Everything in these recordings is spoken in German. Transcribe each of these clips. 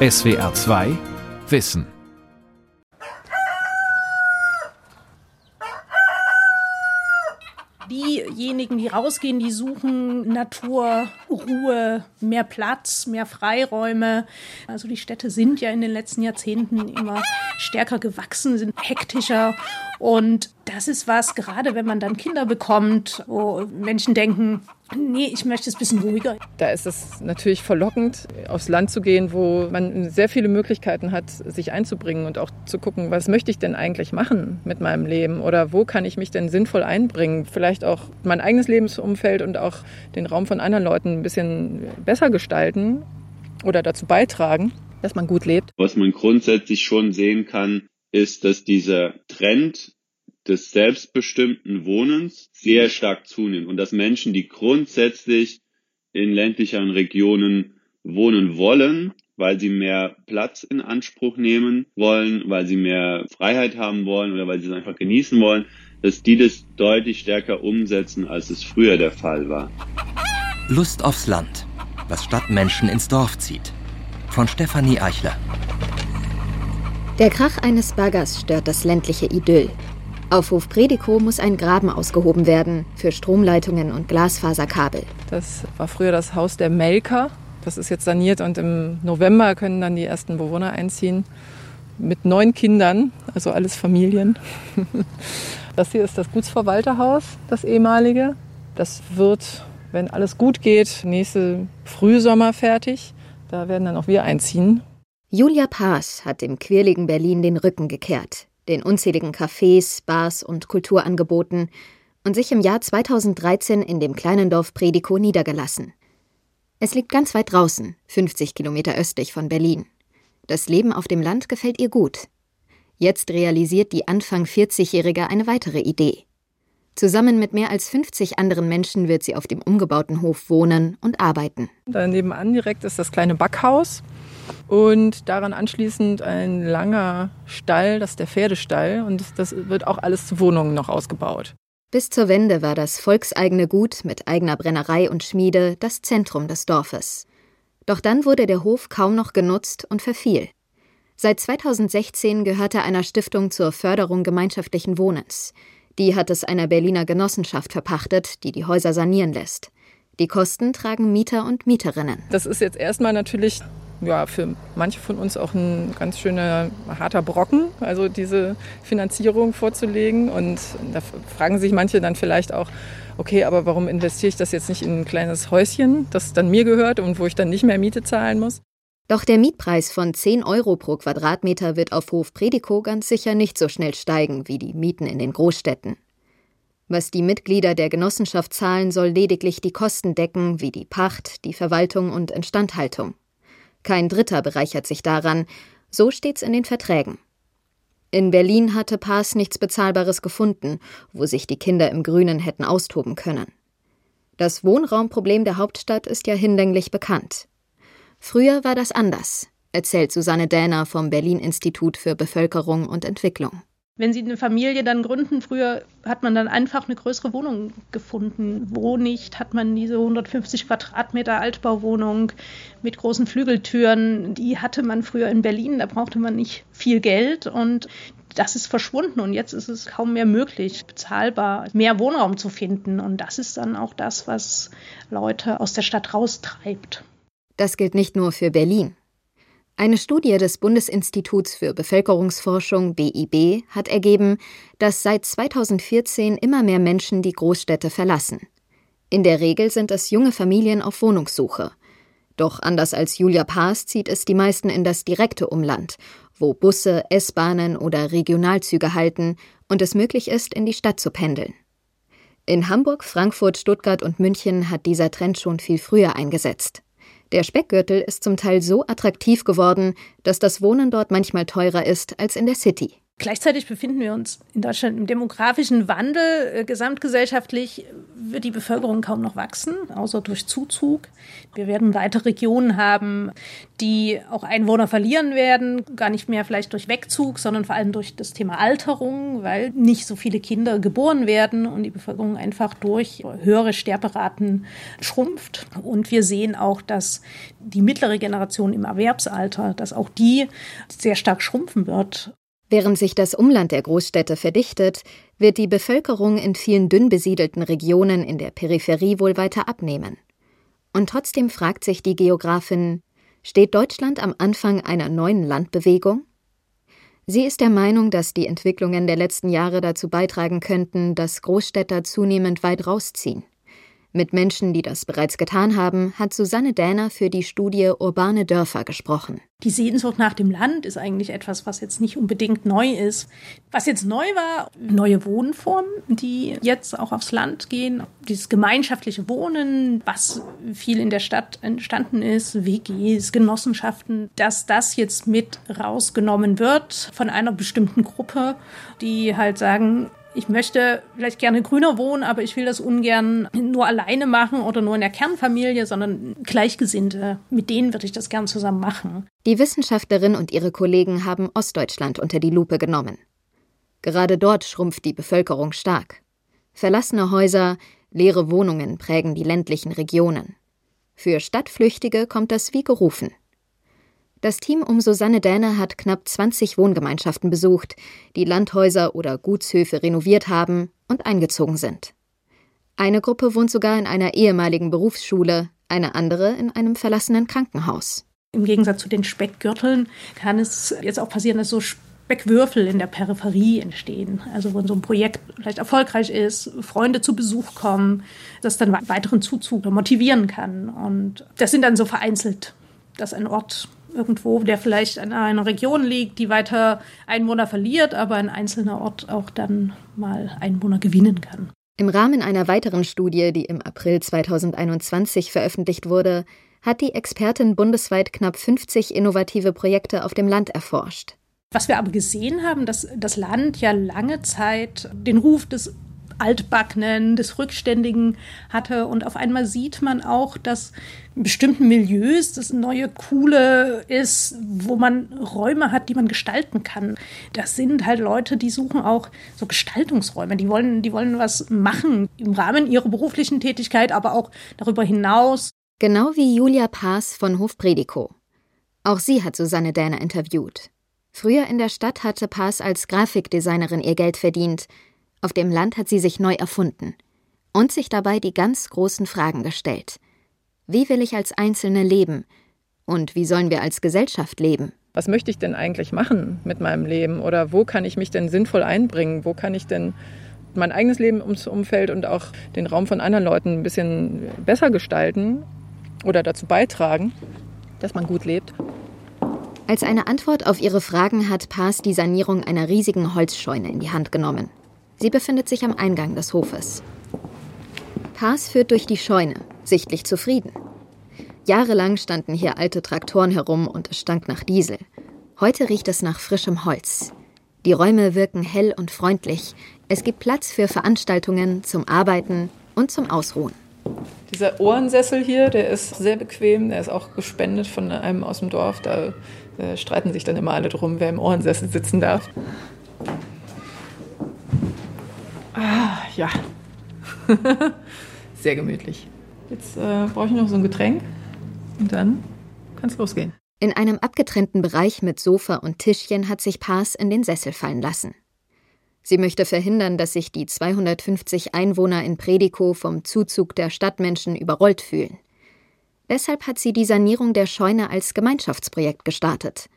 SWR 2 Wissen Diejenigen, die rausgehen, die suchen Natur, Ruhe, mehr Platz, mehr Freiräume. Also die Städte sind ja in den letzten Jahrzehnten immer stärker gewachsen, sind hektischer. Und das ist was, gerade wenn man dann Kinder bekommt, wo Menschen denken, nee, ich möchte es ein bisschen ruhiger. Da ist es natürlich verlockend, aufs Land zu gehen, wo man sehr viele Möglichkeiten hat, sich einzubringen und auch zu gucken, was möchte ich denn eigentlich machen mit meinem Leben oder wo kann ich mich denn sinnvoll einbringen. Vielleicht auch mein eigenes Lebensumfeld und auch den Raum von anderen Leuten ein bisschen besser gestalten oder dazu beitragen, dass man gut lebt. Was man grundsätzlich schon sehen kann, ist, dass dieser Trend des selbstbestimmten Wohnens sehr stark zunimmt und dass Menschen, die grundsätzlich in ländlicheren Regionen wohnen wollen, weil sie mehr Platz in Anspruch nehmen wollen, weil sie mehr Freiheit haben wollen oder weil sie es einfach genießen wollen, dass die das deutlich stärker umsetzen, als es früher der Fall war. Lust aufs Land, was Stadtmenschen ins Dorf zieht. Von Stefanie Eichler. Der Krach eines Baggers stört das ländliche Idyll. Auf Hof Predikow muss ein Graben ausgehoben werden für Stromleitungen und Glasfaserkabel. Das war früher das Haus der Melker. Das ist jetzt saniert und im November können dann die ersten Bewohner einziehen. Mit neun Kindern, also alles Familien. Das hier ist das Gutsverwalterhaus, das ehemalige. Das wird, wenn alles gut geht, nächste Frühsommer fertig. Da werden dann auch wir einziehen. Julia Paas hat dem quirligen Berlin den Rücken gekehrt, den unzähligen Cafés, Bars und Kulturangeboten und sich im Jahr 2013 in dem kleinen Dorf Predikow niedergelassen. Es liegt ganz weit draußen, 50 Kilometer östlich von Berlin. Das Leben auf dem Land gefällt ihr gut. Jetzt realisiert die Anfang 40-Jährige eine weitere Idee. Zusammen mit mehr als 50 anderen Menschen wird sie auf dem umgebauten Hof wohnen und arbeiten. Da nebenan direkt ist das kleine Backhaus. Und daran anschließend ein langer Stall, das ist der Pferdestall. Und das wird auch alles zu Wohnungen noch ausgebaut. Bis zur Wende war das volkseigene Gut mit eigener Brennerei und Schmiede das Zentrum des Dorfes. Doch dann wurde der Hof kaum noch genutzt und verfiel. Seit 2016 gehört er einer Stiftung zur Förderung gemeinschaftlichen Wohnens. Die hat es einer Berliner Genossenschaft verpachtet, die die Häuser sanieren lässt. Die Kosten tragen Mieter und Mieterinnen. Das ist jetzt erstmal natürlich ja, für manche von uns auch ein ganz schöner harter Brocken, also diese Finanzierung vorzulegen. Und da fragen sich manche dann vielleicht auch, okay, aber warum investiere ich das jetzt nicht in ein kleines Häuschen, das dann mir gehört und wo ich dann nicht mehr Miete zahlen muss? Doch der Mietpreis von 10 Euro pro Quadratmeter wird auf Hof Predikow ganz sicher nicht so schnell steigen wie die Mieten in den Großstädten. Was die Mitglieder der Genossenschaft zahlen, soll lediglich die Kosten decken, wie die Pacht, die Verwaltung und Instandhaltung. Kein Dritter bereichert sich daran, so steht's in den Verträgen. In Berlin hatte Paas nichts Bezahlbares gefunden, wo sich die Kinder im Grünen hätten austoben können. Das Wohnraumproblem der Hauptstadt ist ja hinlänglich bekannt. Früher war das anders, erzählt Susanne Däner vom Berlin-Institut für Bevölkerung und Entwicklung wenn sie eine Familie dann gründen, früher hat man dann einfach eine größere Wohnung gefunden. Wo nicht, hat man diese 150 Quadratmeter Altbauwohnung mit großen Flügeltüren, die hatte man früher in Berlin, da brauchte man nicht viel Geld und das ist verschwunden und jetzt ist es kaum mehr möglich, bezahlbar mehr Wohnraum zu finden. Und das ist dann auch das, was Leute aus der Stadt raustreibt. Das gilt nicht nur für Berlin. Eine Studie des Bundesinstituts für Bevölkerungsforschung BIB hat ergeben, dass seit 2014 immer mehr Menschen die Großstädte verlassen. In der Regel sind es junge Familien auf Wohnungssuche. Doch anders als Julia Paas zieht es die meisten in das direkte Umland, wo Busse, S-Bahnen oder Regionalzüge halten und es möglich ist, in die Stadt zu pendeln. In Hamburg, Frankfurt, Stuttgart und München hat dieser Trend schon viel früher eingesetzt. Der Speckgürtel ist zum Teil so attraktiv geworden, dass das Wohnen dort manchmal teurer ist als in der City. Gleichzeitig befinden wir uns in Deutschland im demografischen Wandel. Äh, gesamtgesellschaftlich wird die Bevölkerung kaum noch wachsen, außer durch Zuzug. Wir werden weitere Regionen haben, die auch Einwohner verlieren werden, gar nicht mehr vielleicht durch Wegzug, sondern vor allem durch das Thema Alterung, weil nicht so viele Kinder geboren werden und die Bevölkerung einfach durch höhere Sterberaten schrumpft. Und wir sehen auch, dass die mittlere Generation im Erwerbsalter, dass auch die sehr stark schrumpfen wird. Während sich das Umland der Großstädte verdichtet, wird die Bevölkerung in vielen dünn besiedelten Regionen in der Peripherie wohl weiter abnehmen. Und trotzdem fragt sich die Geografin, steht Deutschland am Anfang einer neuen Landbewegung? Sie ist der Meinung, dass die Entwicklungen der letzten Jahre dazu beitragen könnten, dass Großstädter zunehmend weit rausziehen. Mit Menschen, die das bereits getan haben, hat Susanne Däner für die Studie Urbane Dörfer gesprochen. Die Sehnsucht nach dem Land ist eigentlich etwas, was jetzt nicht unbedingt neu ist. Was jetzt neu war, neue Wohnformen, die jetzt auch aufs Land gehen. Dieses gemeinschaftliche Wohnen, was viel in der Stadt entstanden ist, WGs, Genossenschaften, dass das jetzt mit rausgenommen wird von einer bestimmten Gruppe, die halt sagen, ich möchte vielleicht gerne grüner wohnen, aber ich will das ungern nur alleine machen oder nur in der Kernfamilie, sondern Gleichgesinnte. Mit denen würde ich das gern zusammen machen. Die Wissenschaftlerin und ihre Kollegen haben Ostdeutschland unter die Lupe genommen. Gerade dort schrumpft die Bevölkerung stark. Verlassene Häuser, leere Wohnungen prägen die ländlichen Regionen. Für Stadtflüchtige kommt das wie gerufen. Das Team um Susanne Däne hat knapp 20 Wohngemeinschaften besucht, die Landhäuser oder Gutshöfe renoviert haben und eingezogen sind. Eine Gruppe wohnt sogar in einer ehemaligen Berufsschule, eine andere in einem verlassenen Krankenhaus. Im Gegensatz zu den Speckgürteln kann es jetzt auch passieren, dass so Speckwürfel in der Peripherie entstehen. Also wenn so ein Projekt vielleicht erfolgreich ist, Freunde zu Besuch kommen, das dann weiteren Zuzug motivieren kann. Und das sind dann so vereinzelt, dass ein Ort irgendwo, der vielleicht in einer Region liegt, die weiter Einwohner verliert, aber ein einzelner Ort auch dann mal Einwohner gewinnen kann. Im Rahmen einer weiteren Studie, die im April 2021 veröffentlicht wurde, hat die Expertin bundesweit knapp 50 innovative Projekte auf dem Land erforscht. Was wir aber gesehen haben, dass das Land ja lange Zeit den Ruf des Altbackenen, des Rückständigen hatte. Und auf einmal sieht man auch, dass in bestimmten Milieus das neue Coole ist, wo man Räume hat, die man gestalten kann. Das sind halt Leute, die suchen auch so Gestaltungsräume. Die wollen, die wollen was machen im Rahmen ihrer beruflichen Tätigkeit, aber auch darüber hinaus. Genau wie Julia Paas von Hofprediko. Auch sie hat Susanne Däner interviewt. Früher in der Stadt hatte Paas als Grafikdesignerin ihr Geld verdient. Auf dem Land hat sie sich neu erfunden und sich dabei die ganz großen Fragen gestellt. Wie will ich als Einzelne leben? Und wie sollen wir als Gesellschaft leben? Was möchte ich denn eigentlich machen mit meinem Leben? Oder wo kann ich mich denn sinnvoll einbringen? Wo kann ich denn mein eigenes Leben ums Umfeld und auch den Raum von anderen Leuten ein bisschen besser gestalten oder dazu beitragen, dass man gut lebt? Als eine Antwort auf ihre Fragen hat Paas die Sanierung einer riesigen Holzscheune in die Hand genommen. Sie befindet sich am Eingang des Hofes. Paas führt durch die Scheune, sichtlich zufrieden. Jahrelang standen hier alte Traktoren herum und es stank nach Diesel. Heute riecht es nach frischem Holz. Die Räume wirken hell und freundlich. Es gibt Platz für Veranstaltungen, zum Arbeiten und zum Ausruhen. Dieser Ohrensessel hier, der ist sehr bequem. Der ist auch gespendet von einem aus dem Dorf. Da äh, streiten sich dann immer alle drum, wer im Ohrensessel sitzen darf. Ah, ja. Sehr gemütlich. Jetzt äh, brauche ich noch so ein Getränk und dann kann es losgehen. In einem abgetrennten Bereich mit Sofa und Tischchen hat sich Paas in den Sessel fallen lassen. Sie möchte verhindern, dass sich die 250 Einwohner in Predikow vom Zuzug der Stadtmenschen überrollt fühlen. Deshalb hat sie die Sanierung der Scheune als Gemeinschaftsprojekt gestartet.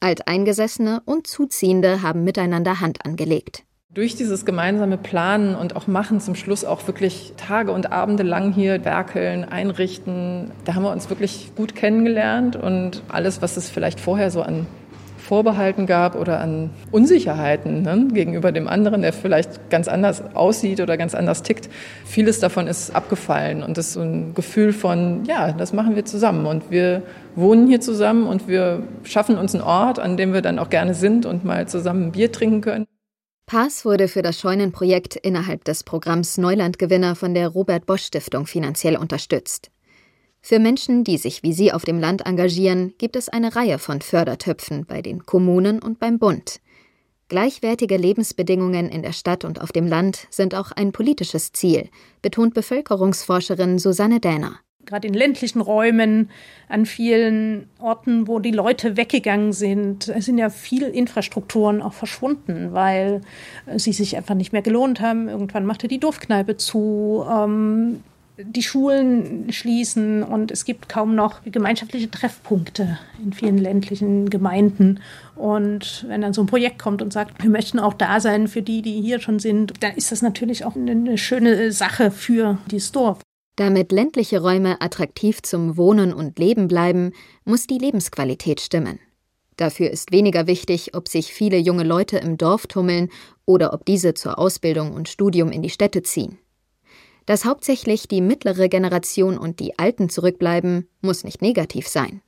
Alteingesessene und Zuziehende haben miteinander Hand angelegt. Durch dieses gemeinsame Planen und auch Machen zum Schluss auch wirklich Tage und Abende lang hier werkeln, einrichten, da haben wir uns wirklich gut kennengelernt und alles, was es vielleicht vorher so an Vorbehalten gab oder an Unsicherheiten ne, gegenüber dem anderen, der vielleicht ganz anders aussieht oder ganz anders tickt. Vieles davon ist abgefallen und das ist so ein Gefühl von, ja, das machen wir zusammen und wir wohnen hier zusammen und wir schaffen uns einen Ort, an dem wir dann auch gerne sind und mal zusammen Bier trinken können. Paas wurde für das Scheunenprojekt innerhalb des Programms Neulandgewinner von der Robert Bosch Stiftung finanziell unterstützt. Für Menschen, die sich wie sie auf dem Land engagieren, gibt es eine Reihe von Fördertöpfen bei den Kommunen und beim Bund. Gleichwertige Lebensbedingungen in der Stadt und auf dem Land sind auch ein politisches Ziel, betont Bevölkerungsforscherin Susanne Däner. Gerade in ländlichen Räumen, an vielen Orten, wo die Leute weggegangen sind, sind ja viele Infrastrukturen auch verschwunden, weil sie sich einfach nicht mehr gelohnt haben. Irgendwann machte die Dorfkneipe zu. Ähm, die Schulen schließen und es gibt kaum noch gemeinschaftliche Treffpunkte in vielen ländlichen Gemeinden. Und wenn dann so ein Projekt kommt und sagt, wir möchten auch da sein für die, die hier schon sind, dann ist das natürlich auch eine schöne Sache für dieses Dorf. Damit ländliche Räume attraktiv zum Wohnen und Leben bleiben, muss die Lebensqualität stimmen. Dafür ist weniger wichtig, ob sich viele junge Leute im Dorf tummeln oder ob diese zur Ausbildung und Studium in die Städte ziehen. Dass hauptsächlich die mittlere Generation und die Alten zurückbleiben, muss nicht negativ sein.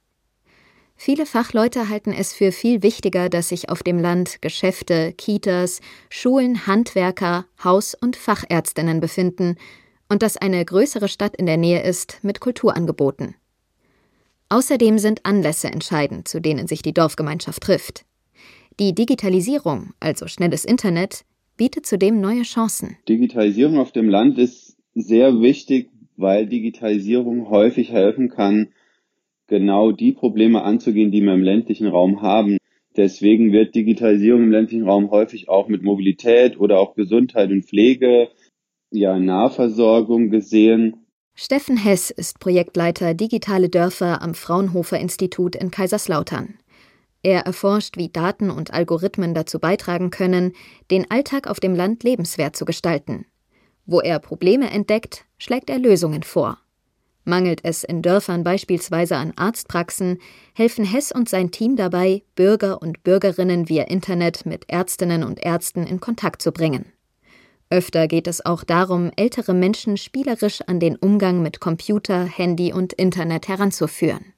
Viele Fachleute halten es für viel wichtiger, dass sich auf dem Land Geschäfte, Kitas, Schulen, Handwerker, Haus- und Fachärztinnen befinden und dass eine größere Stadt in der Nähe ist mit Kulturangeboten. Außerdem sind Anlässe entscheidend, zu denen sich die Dorfgemeinschaft trifft. Die Digitalisierung, also schnelles Internet, bietet zudem neue Chancen. Digitalisierung auf dem Land ist sehr wichtig, weil Digitalisierung häufig helfen kann, genau die Probleme anzugehen, die wir im ländlichen Raum haben. Deswegen wird Digitalisierung im ländlichen Raum häufig auch mit Mobilität oder auch Gesundheit und Pflege, ja, Nahversorgung gesehen. Steffen Hess ist Projektleiter Digitale Dörfer am Fraunhofer Institut in Kaiserslautern. Er erforscht, wie Daten und Algorithmen dazu beitragen können, den Alltag auf dem Land lebenswert zu gestalten. Wo er Probleme entdeckt, schlägt er Lösungen vor. Mangelt es in Dörfern beispielsweise an Arztpraxen, helfen Hess und sein Team dabei, Bürger und Bürgerinnen via Internet mit Ärztinnen und Ärzten in Kontakt zu bringen. Öfter geht es auch darum, ältere Menschen spielerisch an den Umgang mit Computer, Handy und Internet heranzuführen.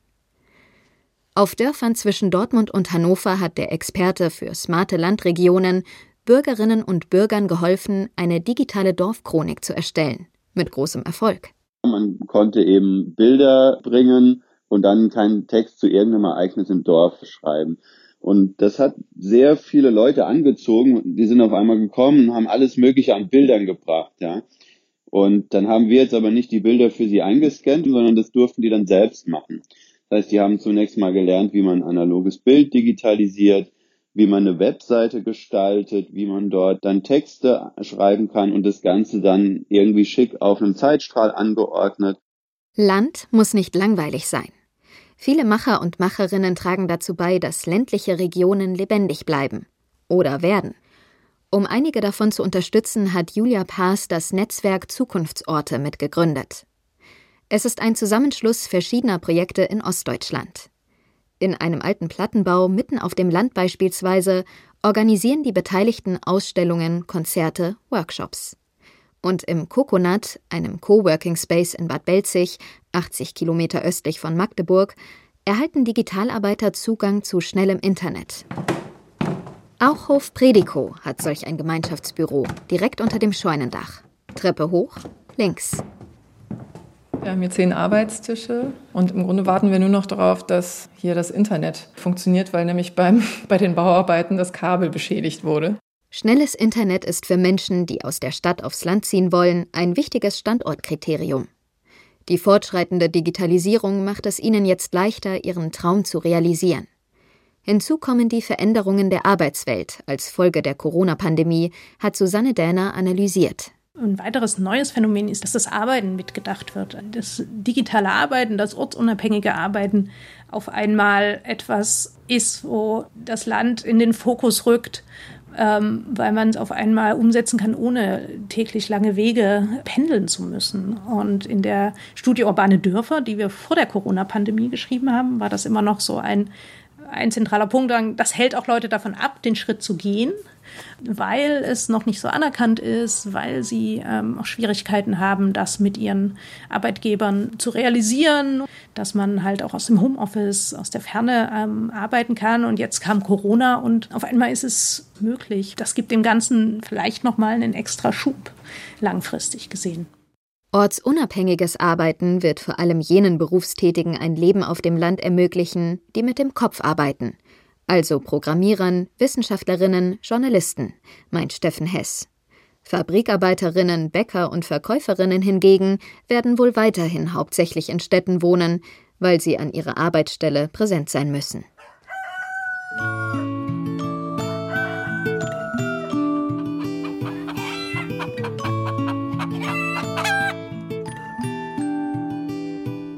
Auf Dörfern zwischen Dortmund und Hannover hat der Experte für smarte Landregionen Bürgerinnen und Bürgern geholfen, eine digitale Dorfchronik zu erstellen, mit großem Erfolg. Man konnte eben Bilder bringen und dann keinen Text zu irgendeinem Ereignis im Dorf schreiben. Und das hat sehr viele Leute angezogen. Die sind auf einmal gekommen und haben alles Mögliche an Bildern gebracht, ja. Und dann haben wir jetzt aber nicht die Bilder für sie eingescannt, sondern das durften die dann selbst machen. Das heißt, die haben zunächst mal gelernt, wie man analoges Bild digitalisiert, wie man eine Webseite gestaltet, wie man dort dann Texte schreiben kann und das Ganze dann irgendwie schick auf einem Zeitstrahl angeordnet. Land muss nicht langweilig sein. Viele Macher und Macherinnen tragen dazu bei, dass ländliche Regionen lebendig bleiben oder werden. Um einige davon zu unterstützen, hat Julia Paas das Netzwerk Zukunftsorte mitgegründet. Es ist ein Zusammenschluss verschiedener Projekte in Ostdeutschland. In einem alten Plattenbau mitten auf dem Land beispielsweise organisieren die Beteiligten Ausstellungen, Konzerte, Workshops. Und im Coconut, einem Coworking Space in Bad Belzig, 80 Kilometer östlich von Magdeburg, erhalten Digitalarbeiter Zugang zu schnellem Internet. Auch Hof Predico hat solch ein Gemeinschaftsbüro, direkt unter dem Scheunendach. Treppe hoch, links. Wir haben hier zehn Arbeitstische und im Grunde warten wir nur noch darauf, dass hier das Internet funktioniert, weil nämlich beim, bei den Bauarbeiten das Kabel beschädigt wurde. Schnelles Internet ist für Menschen, die aus der Stadt aufs Land ziehen wollen, ein wichtiges Standortkriterium. Die fortschreitende Digitalisierung macht es ihnen jetzt leichter, ihren Traum zu realisieren. Hinzu kommen die Veränderungen der Arbeitswelt als Folge der Corona-Pandemie, hat Susanne Däner analysiert. Ein weiteres neues Phänomen ist, dass das Arbeiten mitgedacht wird. Das digitale Arbeiten, das ortsunabhängige Arbeiten auf einmal etwas ist, wo das Land in den Fokus rückt, ähm, weil man es auf einmal umsetzen kann, ohne täglich lange Wege pendeln zu müssen. Und in der Studie Urbane Dörfer, die wir vor der Corona-Pandemie geschrieben haben, war das immer noch so ein ein zentraler Punkt. Das hält auch Leute davon ab, den Schritt zu gehen weil es noch nicht so anerkannt ist, weil sie ähm, auch Schwierigkeiten haben, das mit ihren Arbeitgebern zu realisieren, dass man halt auch aus dem Homeoffice, aus der Ferne ähm, arbeiten kann. Und jetzt kam Corona und auf einmal ist es möglich. Das gibt dem Ganzen vielleicht noch mal einen extra Schub langfristig gesehen. Ortsunabhängiges Arbeiten wird vor allem jenen Berufstätigen ein Leben auf dem Land ermöglichen, die mit dem Kopf arbeiten also Programmierern, Wissenschaftlerinnen, Journalisten, meint Steffen Hess. Fabrikarbeiterinnen, Bäcker und Verkäuferinnen hingegen werden wohl weiterhin hauptsächlich in Städten wohnen, weil sie an ihrer Arbeitsstelle präsent sein müssen.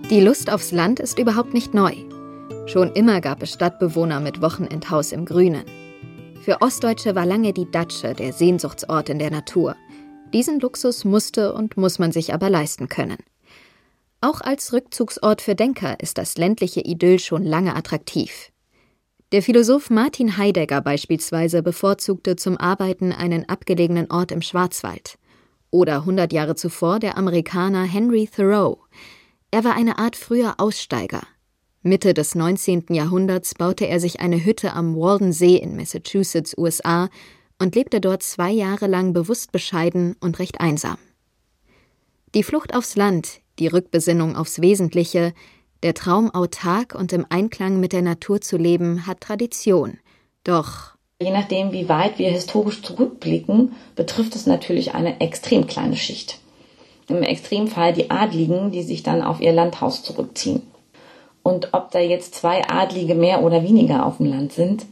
Die Lust aufs Land ist überhaupt nicht neu. Schon immer gab es Stadtbewohner mit Wochenendhaus im Grünen. Für Ostdeutsche war lange die Datsche der Sehnsuchtsort in der Natur. Diesen Luxus musste und muss man sich aber leisten können. Auch als Rückzugsort für Denker ist das ländliche Idyll schon lange attraktiv. Der Philosoph Martin Heidegger beispielsweise bevorzugte zum Arbeiten einen abgelegenen Ort im Schwarzwald. Oder 100 Jahre zuvor der Amerikaner Henry Thoreau. Er war eine Art früher Aussteiger, Mitte des 19. Jahrhunderts baute er sich eine Hütte am Walden See in Massachusetts, USA, und lebte dort zwei Jahre lang bewusst bescheiden und recht einsam. Die Flucht aufs Land, die Rückbesinnung aufs Wesentliche, der Traum, autark und im Einklang mit der Natur zu leben, hat Tradition. Doch Je nachdem, wie weit wir historisch zurückblicken, betrifft es natürlich eine extrem kleine Schicht. Im Extremfall die Adligen, die sich dann auf ihr Landhaus zurückziehen. Und ob da jetzt zwei Adlige mehr oder weniger auf dem Land sind,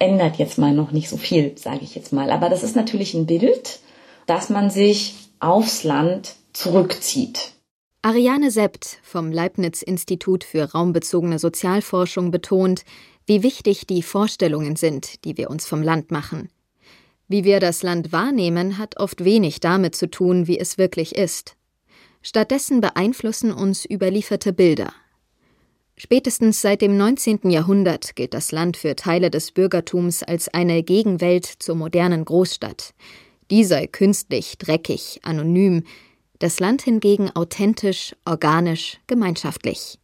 ändert jetzt mal noch nicht so viel, sage ich jetzt mal. Aber das ist natürlich ein Bild, dass man sich aufs Land zurückzieht. Ariane Sept vom Leibniz-Institut für raumbezogene Sozialforschung betont, wie wichtig die Vorstellungen sind, die wir uns vom Land machen. Wie wir das Land wahrnehmen, hat oft wenig damit zu tun, wie es wirklich ist. Stattdessen beeinflussen uns überlieferte Bilder, Spätestens seit dem 19. Jahrhundert gilt das Land für Teile des Bürgertums als eine Gegenwelt zur modernen Großstadt. Die sei künstlich, dreckig, anonym, das Land hingegen authentisch, organisch, gemeinschaftlich.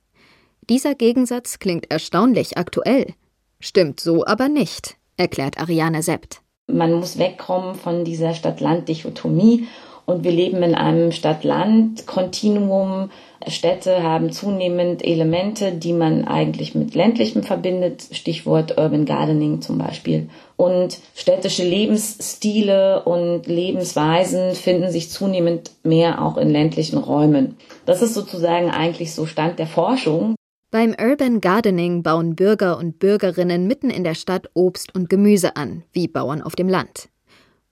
Dieser Gegensatz klingt erstaunlich aktuell. Stimmt so aber nicht, erklärt Ariane Sept. Man muss wegkommen von dieser Stadt-Land-Dichotomie und wir leben in einem Stadt-Land-Kontinuum. Städte haben zunehmend Elemente, die man eigentlich mit ländlichem verbindet, Stichwort Urban Gardening zum Beispiel. Und städtische Lebensstile und Lebensweisen finden sich zunehmend mehr auch in ländlichen Räumen. Das ist sozusagen eigentlich so Stand der Forschung. Beim Urban Gardening bauen Bürger und Bürgerinnen mitten in der Stadt Obst und Gemüse an, wie Bauern auf dem Land.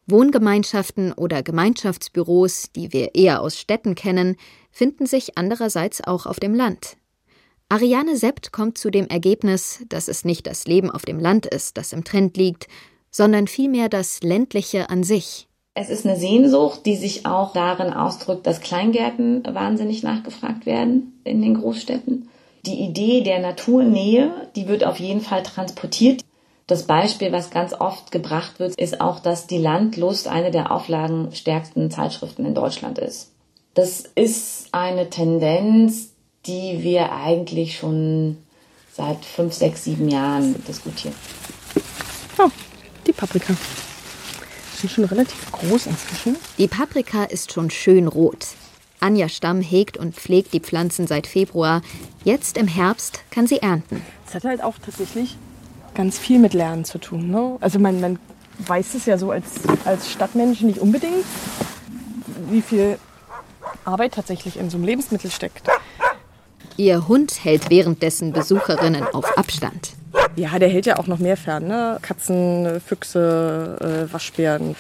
Wohngemeinschaften oder Gemeinschaftsbüros, die wir eher aus Städten kennen, finden sich andererseits auch auf dem Land. Ariane Sept kommt zu dem Ergebnis, dass es nicht das Leben auf dem Land ist, das im Trend liegt, sondern vielmehr das ländliche an sich. Es ist eine Sehnsucht, die sich auch darin ausdrückt, dass Kleingärten wahnsinnig nachgefragt werden in den Großstädten. Die Idee der Naturnähe, die wird auf jeden Fall transportiert. Das Beispiel, was ganz oft gebracht wird, ist auch, dass die Landlust eine der auflagenstärksten Zeitschriften in Deutschland ist. Das ist eine Tendenz, die wir eigentlich schon seit fünf, sechs, sieben Jahren diskutieren. Oh, die Paprika. Ist schon relativ groß inzwischen. Die Paprika ist schon schön rot. Anja Stamm hegt und pflegt die Pflanzen seit Februar. Jetzt im Herbst kann sie ernten. Es hat halt auch tatsächlich ganz viel mit Lernen zu tun. Ne? Also man, man weiß es ja so als, als Stadtmensch nicht unbedingt, wie viel Arbeit tatsächlich in so einem Lebensmittel steckt. Ihr Hund hält währenddessen Besucherinnen auf Abstand. Ja, der hält ja auch noch mehr fern. Ne? Katzen, Füchse, äh, Waschbären.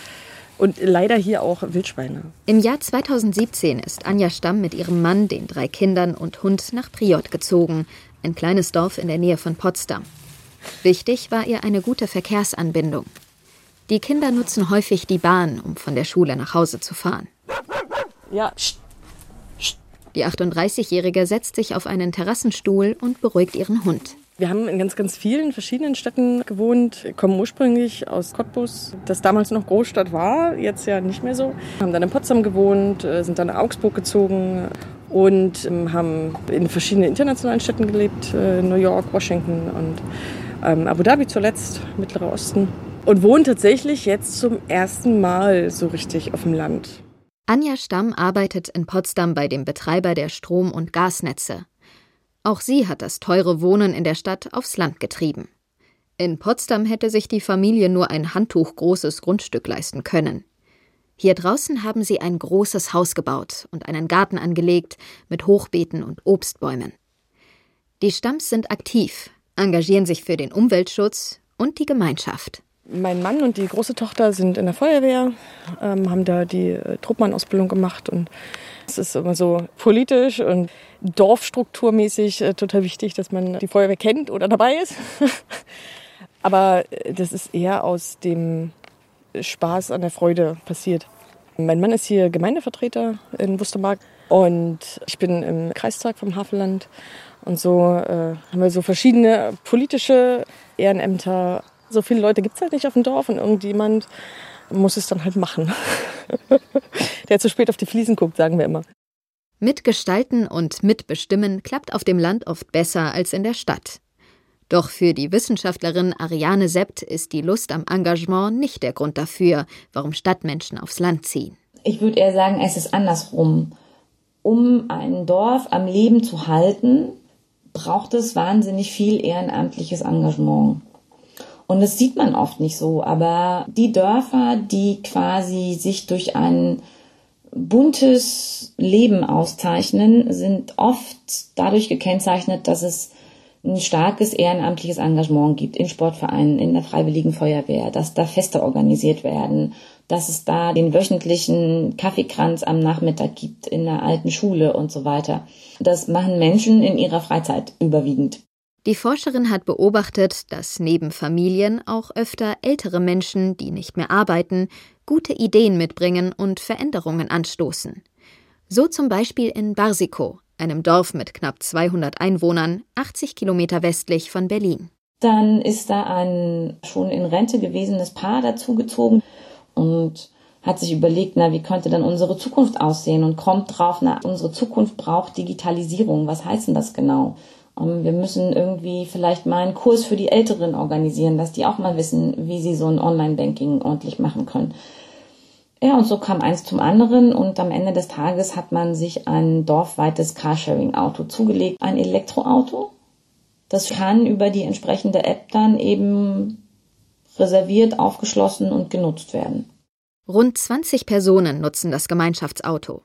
Und leider hier auch Wildschweine. Im Jahr 2017 ist Anja Stamm mit ihrem Mann, den drei Kindern und Hund nach Priot gezogen, ein kleines Dorf in der Nähe von Potsdam. Wichtig war ihr eine gute Verkehrsanbindung. Die Kinder nutzen häufig die Bahn, um von der Schule nach Hause zu fahren. Ja. Die 38-Jährige setzt sich auf einen Terrassenstuhl und beruhigt ihren Hund. Wir haben in ganz, ganz vielen verschiedenen Städten gewohnt, kommen ursprünglich aus Cottbus, das damals noch Großstadt war, jetzt ja nicht mehr so. Haben dann in Potsdam gewohnt, äh, sind dann nach Augsburg gezogen und ähm, haben in verschiedenen internationalen Städten gelebt, äh, New York, Washington und ähm, Abu Dhabi zuletzt, Mittlerer Osten. Und wohnen tatsächlich jetzt zum ersten Mal so richtig auf dem Land. Anja Stamm arbeitet in Potsdam bei dem Betreiber der Strom- und Gasnetze. Auch sie hat das teure Wohnen in der Stadt aufs Land getrieben. In Potsdam hätte sich die Familie nur ein handtuchgroßes Grundstück leisten können. Hier draußen haben sie ein großes Haus gebaut und einen Garten angelegt mit Hochbeeten und Obstbäumen. Die Stamms sind aktiv, engagieren sich für den Umweltschutz und die Gemeinschaft. Mein Mann und die große Tochter sind in der Feuerwehr, ähm, haben da die äh, Truppmann-Ausbildung gemacht und es ist immer so politisch und dorfstrukturmäßig äh, total wichtig, dass man die Feuerwehr kennt oder dabei ist. Aber äh, das ist eher aus dem Spaß an der Freude passiert. Mein Mann ist hier Gemeindevertreter in Wustermark und ich bin im Kreistag vom Havelland. Und so äh, haben wir so verschiedene politische Ehrenämter. So viele Leute gibt es halt nicht auf dem Dorf und irgendjemand muss es dann halt machen. Der zu spät auf die Fliesen guckt, sagen wir immer. Mitgestalten und mitbestimmen klappt auf dem Land oft besser als in der Stadt. Doch für die Wissenschaftlerin Ariane Sept ist die Lust am Engagement nicht der Grund dafür, warum Stadtmenschen aufs Land ziehen. Ich würde eher sagen, es ist andersrum. Um ein Dorf am Leben zu halten, braucht es wahnsinnig viel ehrenamtliches Engagement. Und das sieht man oft nicht so, aber die Dörfer, die quasi sich durch einen buntes Leben auszeichnen, sind oft dadurch gekennzeichnet, dass es ein starkes ehrenamtliches Engagement gibt in Sportvereinen, in der Freiwilligen Feuerwehr, dass da Feste organisiert werden, dass es da den wöchentlichen Kaffeekranz am Nachmittag gibt in der alten Schule und so weiter. Das machen Menschen in ihrer Freizeit überwiegend. Die Forscherin hat beobachtet, dass neben Familien auch öfter ältere Menschen, die nicht mehr arbeiten, gute Ideen mitbringen und Veränderungen anstoßen. So zum Beispiel in Barsikow, einem Dorf mit knapp 200 Einwohnern, 80 Kilometer westlich von Berlin. Dann ist da ein schon in Rente gewesenes Paar dazugezogen und hat sich überlegt, na, wie könnte dann unsere Zukunft aussehen und kommt drauf, na, unsere Zukunft braucht Digitalisierung. Was heißt denn das genau? Wir müssen irgendwie vielleicht mal einen Kurs für die Älteren organisieren, dass die auch mal wissen, wie sie so ein Online-Banking ordentlich machen können. Ja, und so kam eins zum anderen und am Ende des Tages hat man sich ein dorfweites Carsharing-Auto zugelegt, ein Elektroauto. Das kann über die entsprechende App dann eben reserviert, aufgeschlossen und genutzt werden. Rund 20 Personen nutzen das Gemeinschaftsauto.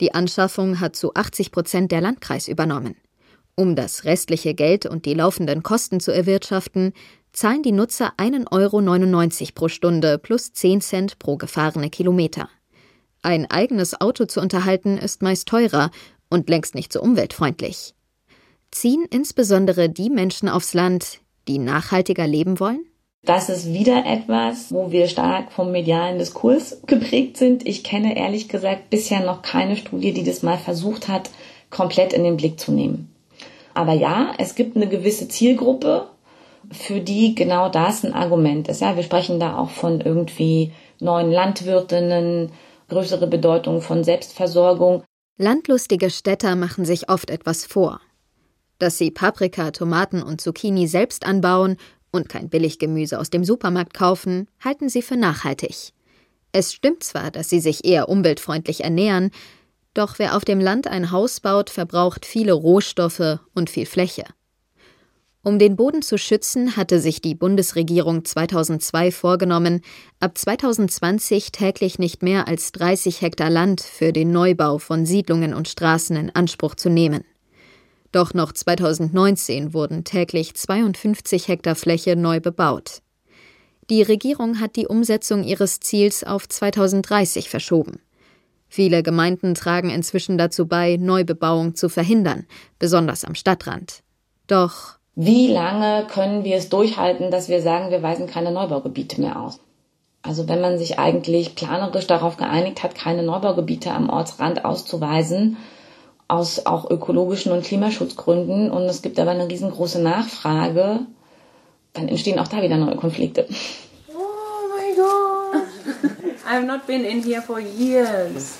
Die Anschaffung hat zu 80 Prozent der Landkreis übernommen. Um das restliche Geld und die laufenden Kosten zu erwirtschaften, zahlen die Nutzer 1,99 Euro pro Stunde plus 10 Cent pro gefahrene Kilometer. Ein eigenes Auto zu unterhalten ist meist teurer und längst nicht so umweltfreundlich. Ziehen insbesondere die Menschen aufs Land, die nachhaltiger leben wollen? Das ist wieder etwas, wo wir stark vom medialen Diskurs geprägt sind. Ich kenne ehrlich gesagt bisher noch keine Studie, die das mal versucht hat, komplett in den Blick zu nehmen. Aber ja, es gibt eine gewisse Zielgruppe, für die genau das ein Argument ist. Ja, wir sprechen da auch von irgendwie neuen Landwirtinnen, größere Bedeutung von Selbstversorgung. Landlustige Städter machen sich oft etwas vor. Dass sie Paprika, Tomaten und Zucchini selbst anbauen und kein Billiggemüse aus dem Supermarkt kaufen, halten sie für nachhaltig. Es stimmt zwar, dass sie sich eher umweltfreundlich ernähren, doch wer auf dem Land ein Haus baut, verbraucht viele Rohstoffe und viel Fläche. Um den Boden zu schützen, hatte sich die Bundesregierung 2002 vorgenommen, ab 2020 täglich nicht mehr als 30 Hektar Land für den Neubau von Siedlungen und Straßen in Anspruch zu nehmen. Doch noch 2019 wurden täglich 52 Hektar Fläche neu bebaut. Die Regierung hat die Umsetzung ihres Ziels auf 2030 verschoben. Viele Gemeinden tragen inzwischen dazu bei, Neubebauung zu verhindern, besonders am Stadtrand. Doch wie lange können wir es durchhalten, dass wir sagen, wir weisen keine Neubaugebiete mehr aus? Also wenn man sich eigentlich planerisch darauf geeinigt hat, keine Neubaugebiete am Ortsrand auszuweisen, aus auch ökologischen und Klimaschutzgründen und es gibt aber eine riesengroße Nachfrage, dann entstehen auch da wieder neue Konflikte. Oh my god! I've not been in here for years.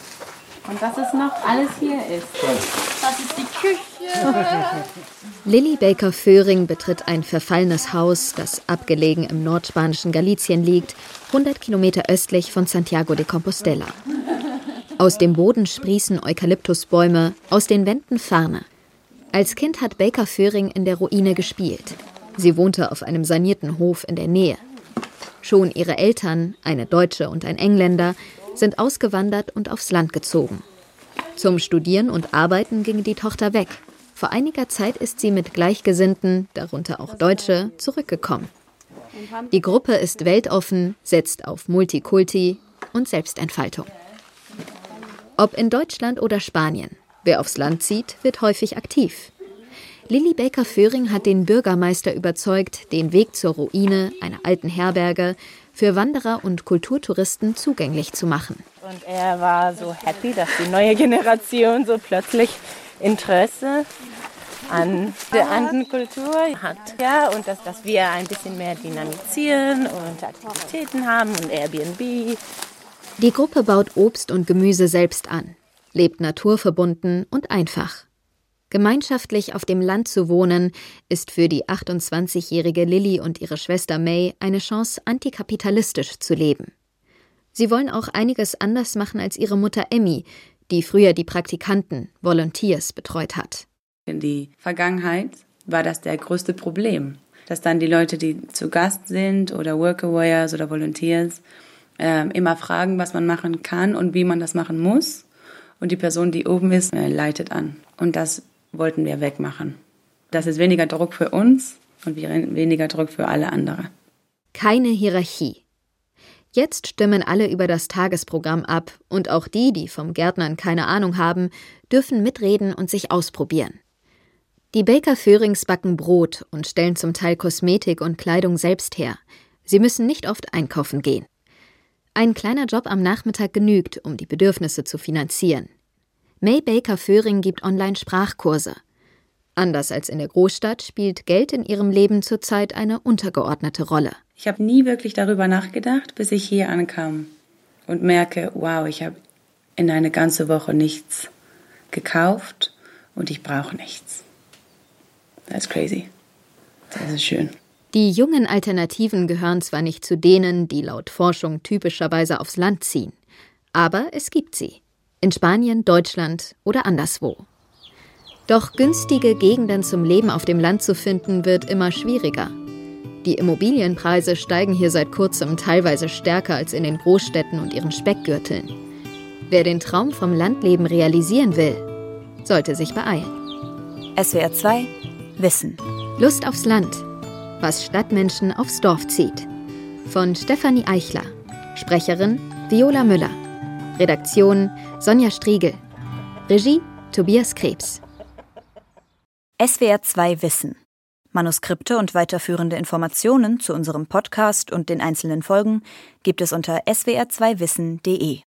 Und was es noch alles hier ist. Das ist die Küche. Lilly Baker Föhring betritt ein verfallenes Haus, das abgelegen im nordspanischen Galizien liegt, 100 Kilometer östlich von Santiago de Compostela. Aus dem Boden sprießen Eukalyptusbäume, aus den Wänden Farne. Als Kind hat Baker Föhring in der Ruine gespielt. Sie wohnte auf einem sanierten Hof in der Nähe. Schon ihre Eltern, eine Deutsche und ein Engländer, sind ausgewandert und aufs Land gezogen. Zum Studieren und Arbeiten ging die Tochter weg. Vor einiger Zeit ist sie mit Gleichgesinnten, darunter auch Deutsche, zurückgekommen. Die Gruppe ist weltoffen, setzt auf Multikulti und Selbstentfaltung. Ob in Deutschland oder Spanien, wer aufs Land zieht, wird häufig aktiv. Lilly Baker-Föhring hat den Bürgermeister überzeugt, den Weg zur Ruine einer alten Herberge für Wanderer und Kulturtouristen zugänglich zu machen. Und er war so happy, dass die neue Generation so plötzlich Interesse an der anderen Kultur hat. Ja, und dass, dass wir ein bisschen mehr dynamisieren und Aktivitäten haben und Airbnb. Die Gruppe baut Obst und Gemüse selbst an, lebt naturverbunden und einfach. Gemeinschaftlich auf dem Land zu wohnen, ist für die 28-jährige Lilly und ihre Schwester May eine Chance, antikapitalistisch zu leben. Sie wollen auch einiges anders machen als ihre Mutter Emmy, die früher die Praktikanten, Volunteers, betreut hat. In die Vergangenheit war das der größte Problem, dass dann die Leute, die zu Gast sind oder Workaways oder Volunteers, äh, immer fragen, was man machen kann und wie man das machen muss. Und die Person, die oben ist, äh, leitet an. Und das wollten wir wegmachen. Das ist weniger Druck für uns und weniger Druck für alle anderen. Keine Hierarchie. Jetzt stimmen alle über das Tagesprogramm ab und auch die, die vom Gärtnern keine Ahnung haben, dürfen mitreden und sich ausprobieren. Die Baker Föhrings backen Brot und stellen zum Teil Kosmetik und Kleidung selbst her. Sie müssen nicht oft einkaufen gehen. Ein kleiner Job am Nachmittag genügt, um die Bedürfnisse zu finanzieren. May Baker Föhring gibt Online-Sprachkurse. Anders als in der Großstadt spielt Geld in ihrem Leben zurzeit eine untergeordnete Rolle. Ich habe nie wirklich darüber nachgedacht, bis ich hier ankam und merke, wow, ich habe in eine ganze Woche nichts gekauft und ich brauche nichts. That's crazy. Das ist schön. Die jungen Alternativen gehören zwar nicht zu denen, die laut Forschung typischerweise aufs Land ziehen, aber es gibt sie in Spanien, Deutschland oder anderswo. Doch günstige Gegenden zum Leben auf dem Land zu finden, wird immer schwieriger. Die Immobilienpreise steigen hier seit kurzem teilweise stärker als in den Großstädten und ihren Speckgürteln. Wer den Traum vom Landleben realisieren will, sollte sich beeilen. SWR 2 Wissen. Lust aufs Land. Was Stadtmenschen aufs Dorf zieht. Von Stefanie Eichler. Sprecherin Viola Müller. Redaktion Sonja Striegel. Regie Tobias Krebs. SWR 2 Wissen. Manuskripte und weiterführende Informationen zu unserem Podcast und den einzelnen Folgen gibt es unter swr2wissen.de.